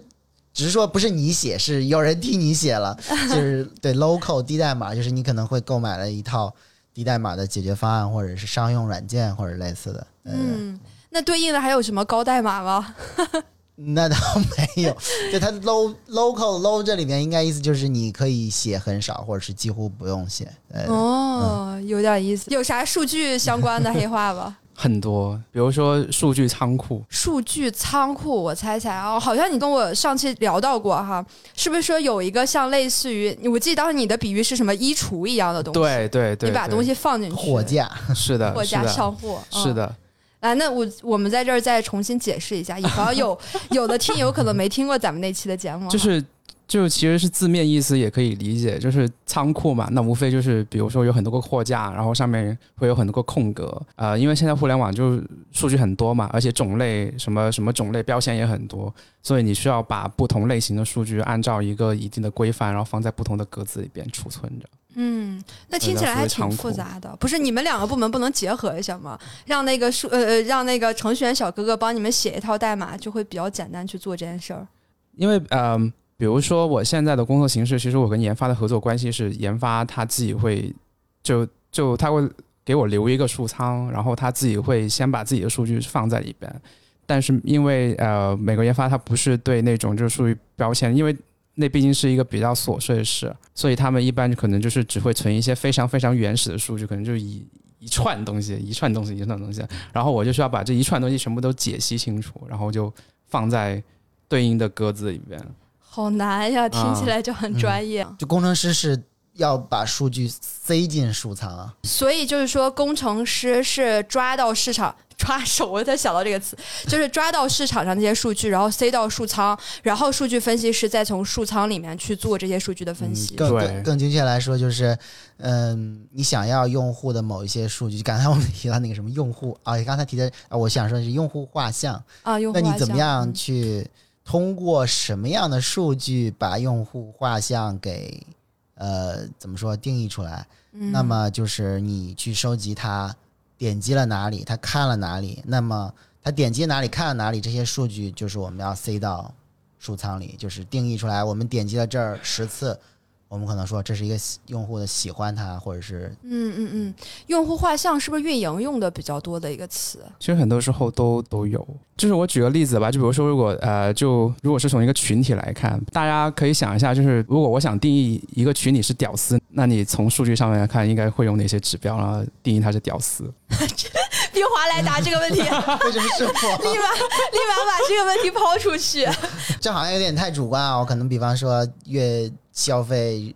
只是说不是你写，是有人替你写了，就是对 code 低代码，就是你可能会购买了一套低代码的解决方案，或者是商用软件或者类似的。嗯，嗯，那对应的还有什么高代码吗？那倒没有，就它 low code low 这里面应该意思就是你可以写很少，或者是几乎不用写。对，哦，有点意思。有啥数据相关的黑话吗？很多，比如说数据仓库，数据仓库，我猜猜啊，好像你跟我上期聊到过哈，是不是说有一个像类似于，我记得当时你的比喻是什么衣橱一样的东西？，对对对，对。你把东西放进去，货架，是的，货架上货，嗯。是的，来，那我我们在这儿再重新解释一下，以防有 有的听友可能没听过咱们那期的节目，就是就其实是字面意思也可以理解，就是仓库嘛，那无非就是比如说有很多个货架，然后上面会有很多个空格，呃，因为现在互联网就数据很多嘛，而且种类什么什么种类标签也很多，所以你需要把不同类型的数据按照一个一定的规范，然后放在不同的格子里边储存着。嗯，那听起来还挺复杂的。不是你们两个部门不能结合一下吗？让那个数呃呃，让那个程序员小哥哥帮你们写一套代码，就会比较简单去做这件事儿。因为呃，比如说我现在的工作形式，其实我跟研发的合作关系是，研发他自己会就就他会给我留一个数仓，然后他自己会先把自己的数据放在里边。但是因为呃，美国研发它不是对那种就是数据标签，因为那毕竟是一个比较琐碎的事，所以他们一般可能就是只会存一些非常非常原始的数据，可能就一一串东西，一串东西，一串东西，然后我就需要把这一串东西全部都解析清楚，然后就放在对应的格子里边。好难呀，听起来就很专业。就工程师是要把数据塞进数仓啊。所以就是说，工程师是抓到市场。抓手，我才想到这个词，就是抓到市场上那些数据，然后塞到数仓，然后数据分析师再从数仓里面去做这些数据的分析。更更更精确来说，就是嗯，你想要用户的某一些数据，刚才我们 提到那个什么用户啊，刚才提的啊，我想说的是用户画像啊，用户那你怎么样去通过什么样的数据把用户画像给呃怎么说定义出来？那么就是你去收集它。点击了哪里，他看了哪里，那么他点击哪里看了哪里，这些数据就是我们要塞到数仓里，就是定义出来，我们点击了这儿十次。我们可能说这是一个用户的喜欢它，或者是嗯嗯嗯，用户画像是不是运营用的比较多的一个词？其实很多时候都都有。就是我举个例子吧，就比如说，如果呃，就如果是从一个群体来看，大家可以想一下，就是如果我想定义一个群体是屌丝，那你从数据上面来看，应该会用哪些指标，然后定义它是屌丝？冰华来答这个问题，为什么是我？立马立马把这个问题抛出去，这好像有点太主观啊！我可能比方说月。消费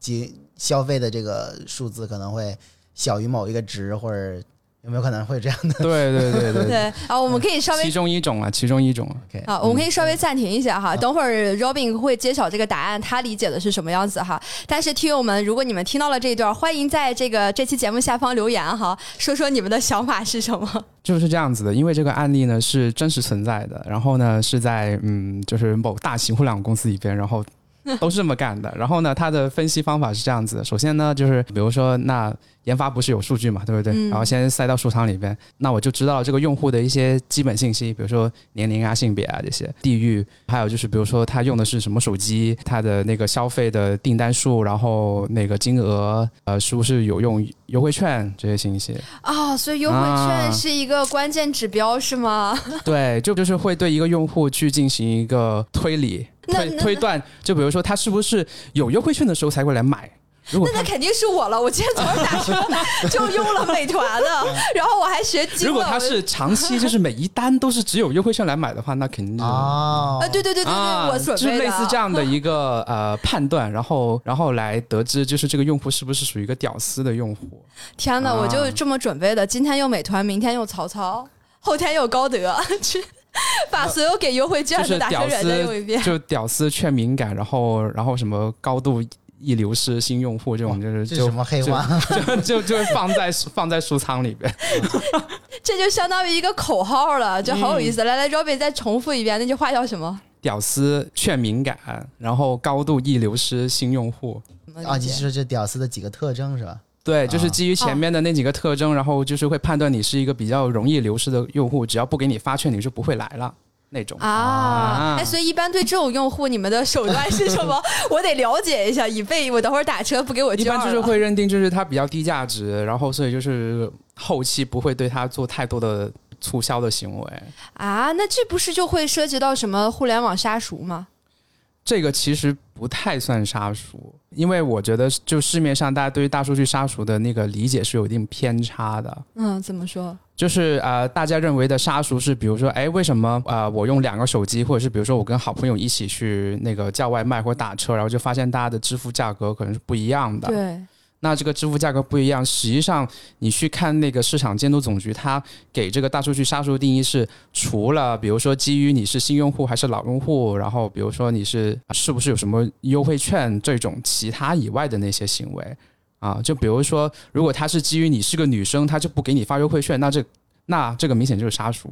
及消费的这个数字可能会小于某一个值，或者有没有可能会这样的？对对对对对。啊，我们可以稍微其中一种啊，其中一种。好，我们可以稍微暂停一下哈，等会儿 Robin 会揭晓这个答案，他理解的是什么样子哈。但是听友们，如果你们听到了这一段，欢迎在这个这期节目下方留言哈，说说你们的想法是什么。就是这样子的，因为这个案例呢是真实存在的，然后呢是在嗯，就是某大型互联网公司里边，然后。都是这么干的。然后呢，它的分析方法是这样子：首先呢，就是比如说，那研发不是有数据嘛，对不对？然后先塞到数仓里边，那我就知道这个用户的一些基本信息，比如说年龄啊、性别啊这些，地域，还有就是比如说他用的是什么手机，他的那个消费的订单数，然后那个金额，呃，是不是有用优惠券这些信息啊？所以优惠券是一个关键指标，是吗？对，就就是会对一个用户去进行一个推理。推推断，就比如说他是不是有优惠券的时候才会来买？如果那那肯定是我了。我今天早上打车 就用了美团的，然后我还学精了。如果他是长期 就是每一单都是只有优惠券来买的话，那肯定啊，对对对对对，我准备就类似这样的 一个呃判断，然后然后来得知就是这个用户是不是属于一个屌丝的用户。天哪，我就这么准备的，今天用美团，明天用曹操，后天用高德。去把所有给优惠券的打车人再用一遍，就屌丝劝敏感，然后然后什么高度易流失新用户这种，就是就什么黑话，就就就放在放在书仓里边，这就相当于一个口号了，就好有意思。来来，Robin 再重复一遍那句话叫什么？屌丝劝敏感，然后高度易流失新用户。啊，你是说这屌丝的几个特征是吧？对，就是基于前面的那几个特征，然后就是会判断你是一个比较容易流失的用户，只要不给你发券，你就不会来了那种啊。哎，所以一般对这种用户，你们的手段是什么？我得了解一下，以备我等会儿打车不给我一般就是会认定就是它比较低价值，然后所以就是后期不会对它做太多的促销的行为啊。那这不是就会涉及到什么互联网杀熟吗？这个其实不太算杀熟，因为我觉得就市面上大家对于大数据杀熟的那个理解是有一定偏差的。嗯，怎么说？就是呃，大家认为的杀熟是，比如说，哎，为什么呃，我用两个手机，或者是比如说我跟好朋友一起去那个叫外卖或打车，然后就发现大家的支付价格可能是不一样的。对。那这个支付价格不一样，实际上你去看那个市场监督总局，它给这个大数据杀熟定义是，除了比如说基于你是新用户还是老用户，然后比如说你是是不是有什么优惠券这种其他以外的那些行为啊，就比如说如果他是基于你是个女生，他就不给你发优惠券，那这那这个明显就是杀熟。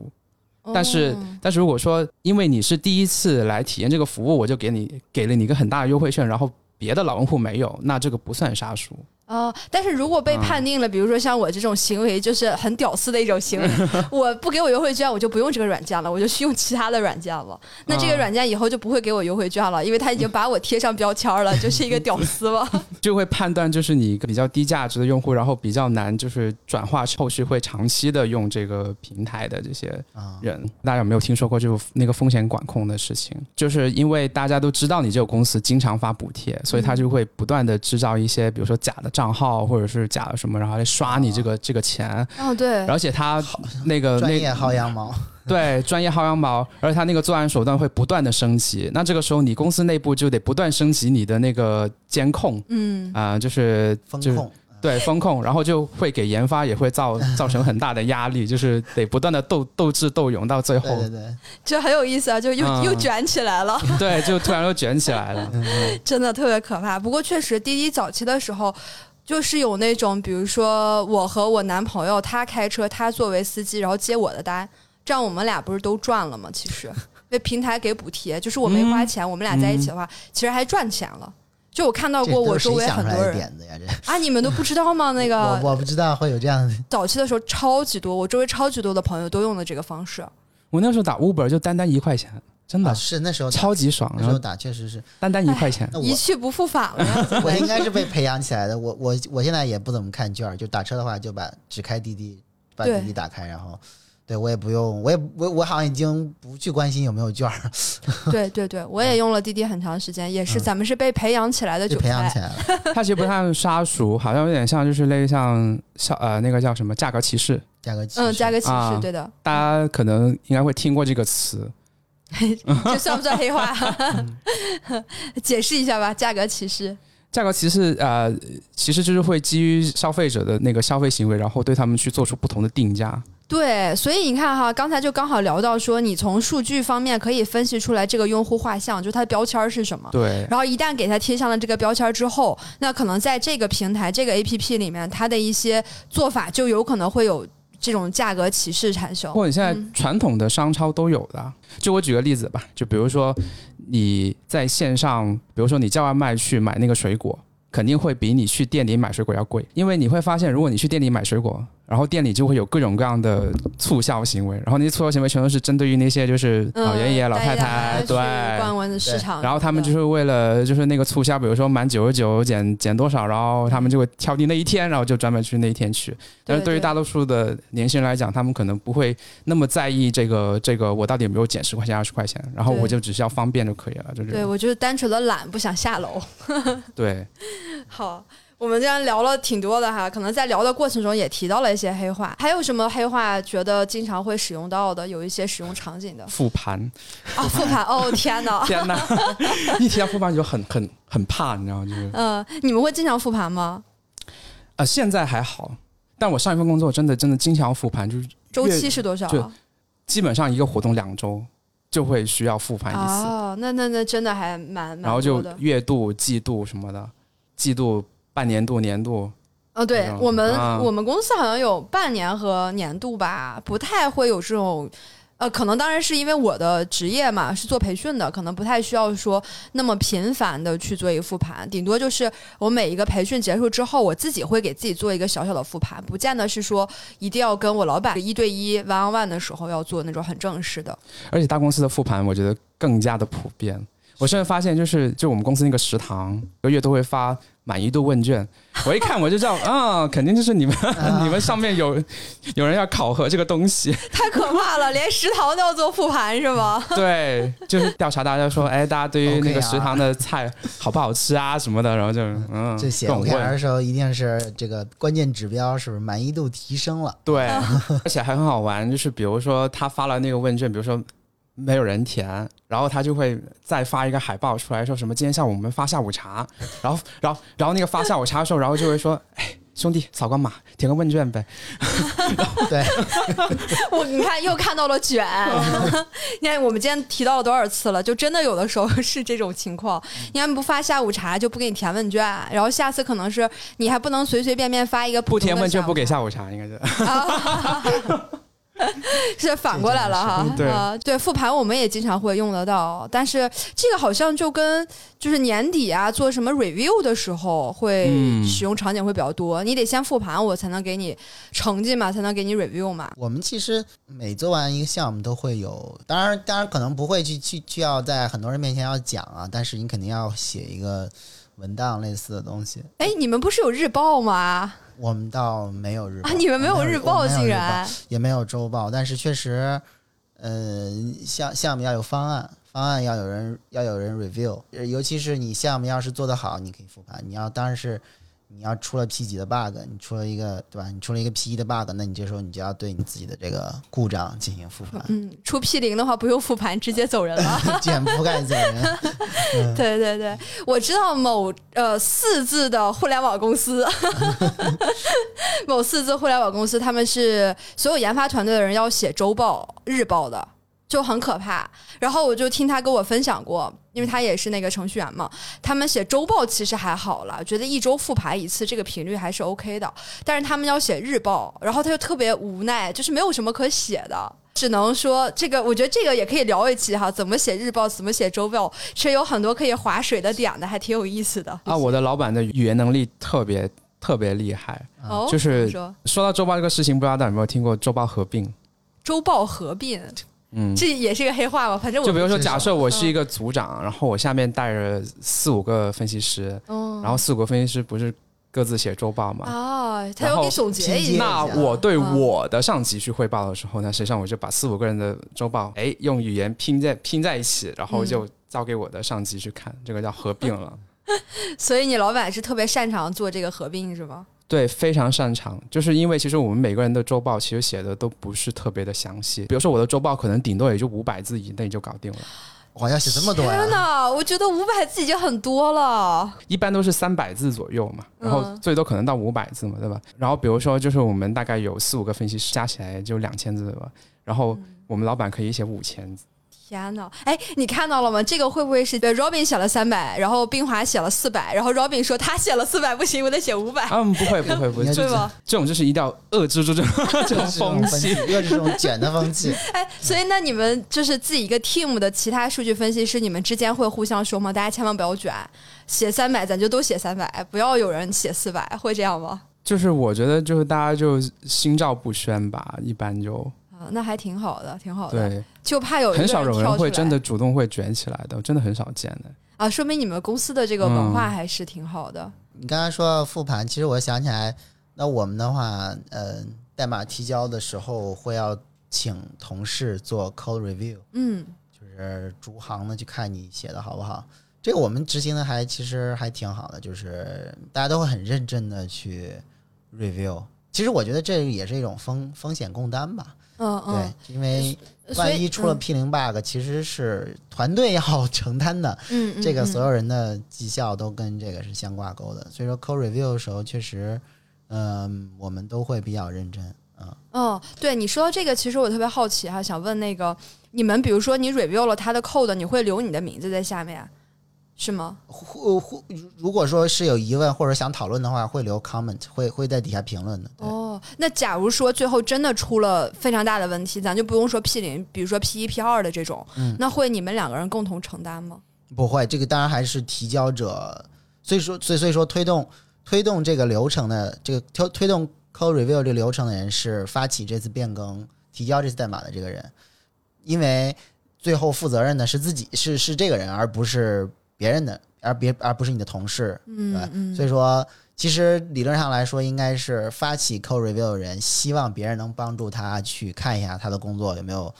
但是但是如果说因为你是第一次来体验这个服务，我就给你给了你一个很大的优惠券，然后。别的老用户没有，那这个不算杀熟哦，但是如果被判定了，比如说像我这种行为就是很屌丝的一种行为，我不给我优惠券，我就不用这个软件了，我就去用其他的软件了。那这个软件以后就不会给我优惠券了，因为它已经把我贴上标签了，就是一个屌丝了。就会判断就是你一个比较低价值的用户，然后比较难就是转化后续会长期的用这个平台的这些啊，人，大家有没有听说过就是那个风险管控的事情？就是因为大家都知道你这个公司经常发补贴，所以他就会不断的制造一些比如说假的账号或者是假的什么，然后来刷你这个这个钱，哦，对，而且他那个专业薅羊毛，对，专业薅羊毛，而且他那个作案手段会不断的升级。那这个时候，你公司内部就得不断升级你的那个监控嗯，啊、就是就是风控。对 风控，然后就会给研发也会造造成很大的压力，就是得不断的斗斗智斗勇，到最后对对对，就很有意思啊，就又、嗯又卷起来了。对，就突然又卷起来了。真的特别可怕。不过确实，滴滴早期的时候。就是有那种，比如说我和我男朋友，他开车，他作为司机，然后接我的单，这样我们俩不是都赚了吗？其实，为平台给补贴，就是我没花钱，我们俩在一起的话，其实还赚钱了。就我看到过我周围很多人出来的点子呀？这啊，你们都不知道吗？那个 我我不知道会有这样的，早期的时候超级多，我周围超级多的朋友都用的这个方式。我那时候打 Uber 就单单一块钱，真的、啊是那时候超级爽，那时候打确实是，单单一块钱。一去不复返了呀。我应该是被培养起来的。我我我现在也不怎么看券儿，就打车的话就把只开滴滴，把滴滴打开，然后对我也不用，我也我我好像已经不去关心有没有券儿，对对对，我也用了滴滴很长时间，也是嗯咱们是被培养起来的韭就培养起。来了。它其实不像杀熟，好像有点像就是类似像像呃那个叫什么价格歧视，价格歧嗯，视加个歧视，啊对的，大家可能应该会听过这个词。这算不算黑话？解释一下吧，价格歧视。价格歧视呃，其实就是会基于消费者的那个消费行为，然后对他们去做出不同的定价。对，所以你看哈，刚才就刚好聊到说，你从数据方面可以分析出来这个用户画像，就它的标签是什么。对，然后一旦给它贴上了这个标签之后，那可能在这个平台、这个 APP 里面，它的一些做法就有可能会有这种价格歧视产生。或者现在嗯传统的商超都有的。就我举个例子吧，就比如说你在线上，比如说你叫外卖去买那个水果，肯定会比你去店里买水果要贵，因为你会发现，如果你去店里买水果，然后店里就会有各种各样的促销行为，然后那些促销行为全都是针对于那些就是嗯老爷爷、老太太，对。去逛完的市场，然后他们就是为了就是那个促销，比如说满九十九减减多少，然后他们就会挑定那一天，然后就专门去那一天去。但是对于大多数的年轻人来讲，他们可能不会那么在意这个这个我到底有没有减十块钱、二十块钱，然后我就只需要方便就可以了，就是对我就是单纯的懒，不想下楼。对 好，我们今天聊了挺多的哈，可能在聊的过程中也提到了一些黑话，还有什么黑话觉得经常会使用到的？有一些使用场景的复盘。啊，复盘哦，天哪，天哪，一提到复盘就很很很怕，你知道吗？就是嗯、你们会经常复盘吗？呃，现在还好，但我上一份工作真的真的经常复盘，就是周期是多少就啊？基本上一个活动两周就会需要复盘一次。哦，那那那真的还蛮蛮然后就。月度、季度什么的，季度、半年度、年度，哦，对我们、啊我们公司好像有半年和年度吧，不太会有这种。呃，可能当然是因为我的职业嘛，是做培训的，可能不太需要说那么频繁的去做一个复盘，顶多就是我每一个培训结束之后，我自己会给自己做一个小小的复盘，不见得是说一定要跟我老板一对一 one on one 的时候要做那种很正式的。而且大公司的复盘，我觉得更加的普遍。我甚至发现，就是就我们公司那个食堂，一个月都会发满意度问卷。我一看我就知道，啊，肯定就是你们 你们上面有有人要考核这个东西。太可怕了，连食堂都要做复盘是吗？对，就是调查大家说，哎，大家对于那个食堂的菜好不好吃啊什么的，然后就嗯，这种 OKR 的。时候，一定是这个关键指标是不是满意度提升了？对，而且还很好玩，就是比如说他发了那个问卷，比如说没有人填，然后他就会再发一个海报出来，说什么今天下午我们发下午茶，然后然后然后那个发下午茶的时候，然后就会说，哎，兄弟扫个码，填个问卷呗。对，我你看又看到了卷，你看我们今天提到了多少次了，就真的有的时候是这种情况。你看不发下午茶就不给你填问卷，然后下次可能是你还不能随随便便发一个不填问卷不给下下午茶，应该是。是反过来了哈。对啊，对，复盘我们也经常会用得到，但是这个好像就跟就是年底啊做什么 review 的时候会嗯使用场景会比较多，你得先复盘，我才能给你成绩嘛，才能给你 review 嘛。我们其实每做完一个项目都会有，当然当然可能不会去去去要在很多人面前要讲啊，但是你肯定要写一个文档类似的东西。哎，你们不是有日报吗？我们倒没有日报，啊，你们没有日报，竟然也没有周报，但是确实，呃，项项目要有方案，方案要有人要有人 review，呃尤其是你项目要是做得好，你可以复盘。你要当然是你要出了 P 几的 bug，你出了一个对吧？你出了一个 P 一的 bug，那你这时候你就要对你自己的这个故障进行复盘，嗯，出 P 零的话不用复盘，直接走人了。卷铺盖走人。对对对，我知道某呃四字的互联网公司，某四字互联网公司，他们是所有研发团队的人要写周报、日报的，就很可怕。然后我就听他跟我分享过，因为他也是那个程序员嘛，他们写周报其实还好了，觉得一周复盘一次这个频率还是 OK 的。但是他们要写日报，然后他就特别无奈，就是没有什么可写的。只能说这个，我觉得这个也可以聊一期哈，怎么写日报，怎么写周报，其实有很多可以划水的点的，还挺有意思的。啊，我的老板的语言能力特别特别厉害。哦，就是说说到周报这个事情，不知道大家有没有听过周报合并？周报合并，嗯，这也是个黑话吧？反正我就比如说，假设我是一个组长，然后我下面带着四五个分析师，嗯然后四五个分析师不是各自写周报嘛？哦，他要给总结一下。那我对嗯我的上级去汇报的时候呢，实际上我就把四五个人的周报，哎，用语言拼在拼在一起，然后就交给我的上级去看，这个叫合并了。所以你老板是特别擅长做这个合并是吗？对，非常擅长，就是因为其实我们每个人的周报其实写的都不是特别的详细，比如说我的周报可能顶多也就五百字以内就搞定了，哇，要写这么多天呀！哪，我觉得五百字已经很多了。一般都是三百字左右嘛，然后嗯最多可能到五百字嘛，对吧？然后比如说就是我们大概有四五个分析师，加起来就两千字吧，然后我们老板可以写五千字，天呐，哎，你看到了吗？这个会不会是对 Robin 写了三百，然后冰华写了四百，然后 Robin 说他写了四百不行，我得写五百，嗯，不会不会不会，这对吗？这种就是一定要遏制住这种这种 风气。风气，又是这种卷的风气。哎，所以那你们就是自己一个 team 的其他数据分析师，你们之间会互相说吗？大家千万不要卷，写三百咱就都写三百，不要有人写四百，会这样吗？就是我觉得就是大家就心照不宣吧，一般就啊，那还挺好的，挺好的。对，就怕有很少有人会真的主动会卷起来的，真的很少见的。啊，说明你们公司的这个文化嗯还是挺好的。你刚才说到复盘，其实我想起来，那我们的话，呃，代码提交的时候会要请同事做 code review，嗯，就是逐行的去看你写的好不好。这个我们执行的还其实还挺好的，就是大家都会很认真的去 review。其实我觉得这也是一种风风险共担吧，嗯嗯，对，因为万一出了 P 零 bug，其实是团队要 承担的。嗯，嗯这个嗯所有人的绩效都跟这个是相挂钩的，所以说 code review 的时候，确实，嗯、我们都会比较认真，嗯，哦，对你说到这个，其实我特别好奇哈，想问那个你们，比如说你 review 了他的 code，你会留你的名字在下面，是吗？或或如果说是有疑问或者想讨论的话，会留 comment，会会在底下评论的。那假如说最后真的出了非常大的问题，咱就不用说 P 零，比如说 P 一、P 二的这种，嗯那会你们两个人共同承担吗？不会，这个当然还是提交者，所以说，所以所以说推动推动这个流程的这个推推动 code review 这个流程的人是发起这次变更、提交这次代码的这个人，因为最后负责任的是自己，是是这个人，而不是别人的，而别而不是你的同事，对，嗯嗯，所以说。其实理论上来说，应该是发起 code review 的人希望别人能帮助他去看一下他的工作有没有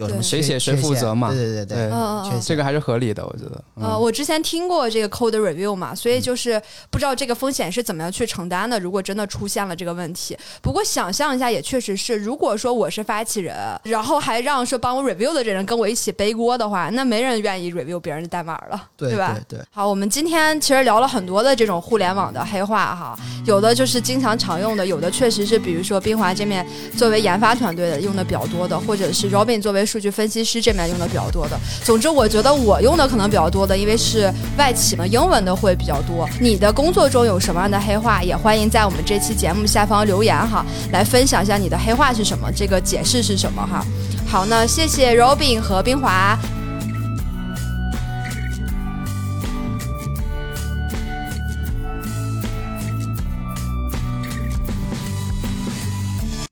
有什么谁写谁负责嘛对对对对嗯这个还是合理的，我觉得。嗯、呃，我之前听过这个 code review 嘛，所以就是不知道这个风险是怎么样去承担的。如果真的出现了这个问题，不过想象一下，也确实是，如果说我是发起人，然后还让说帮我 review 的这人跟我一起背锅的话，那没人愿意 review 别人的代码了，对吧？对对，好，我们今天其实聊了很多的这种互联网的黑话哈，有的就是经常常用的，有的确实是比如说冰华这面作为研发团队的用的比较多的，或者是 Robin 作为数据分析师这边用的比较多的。总之，我觉得我用的可能比较多的，因为是外企嘛，英文的会比较多。你的工作中有什么样的黑话？也欢迎在我们这期节目下方留言哈，来分享一下你的黑话是什么，这个解释是什么哈。好，那谢谢 Robin 和冰华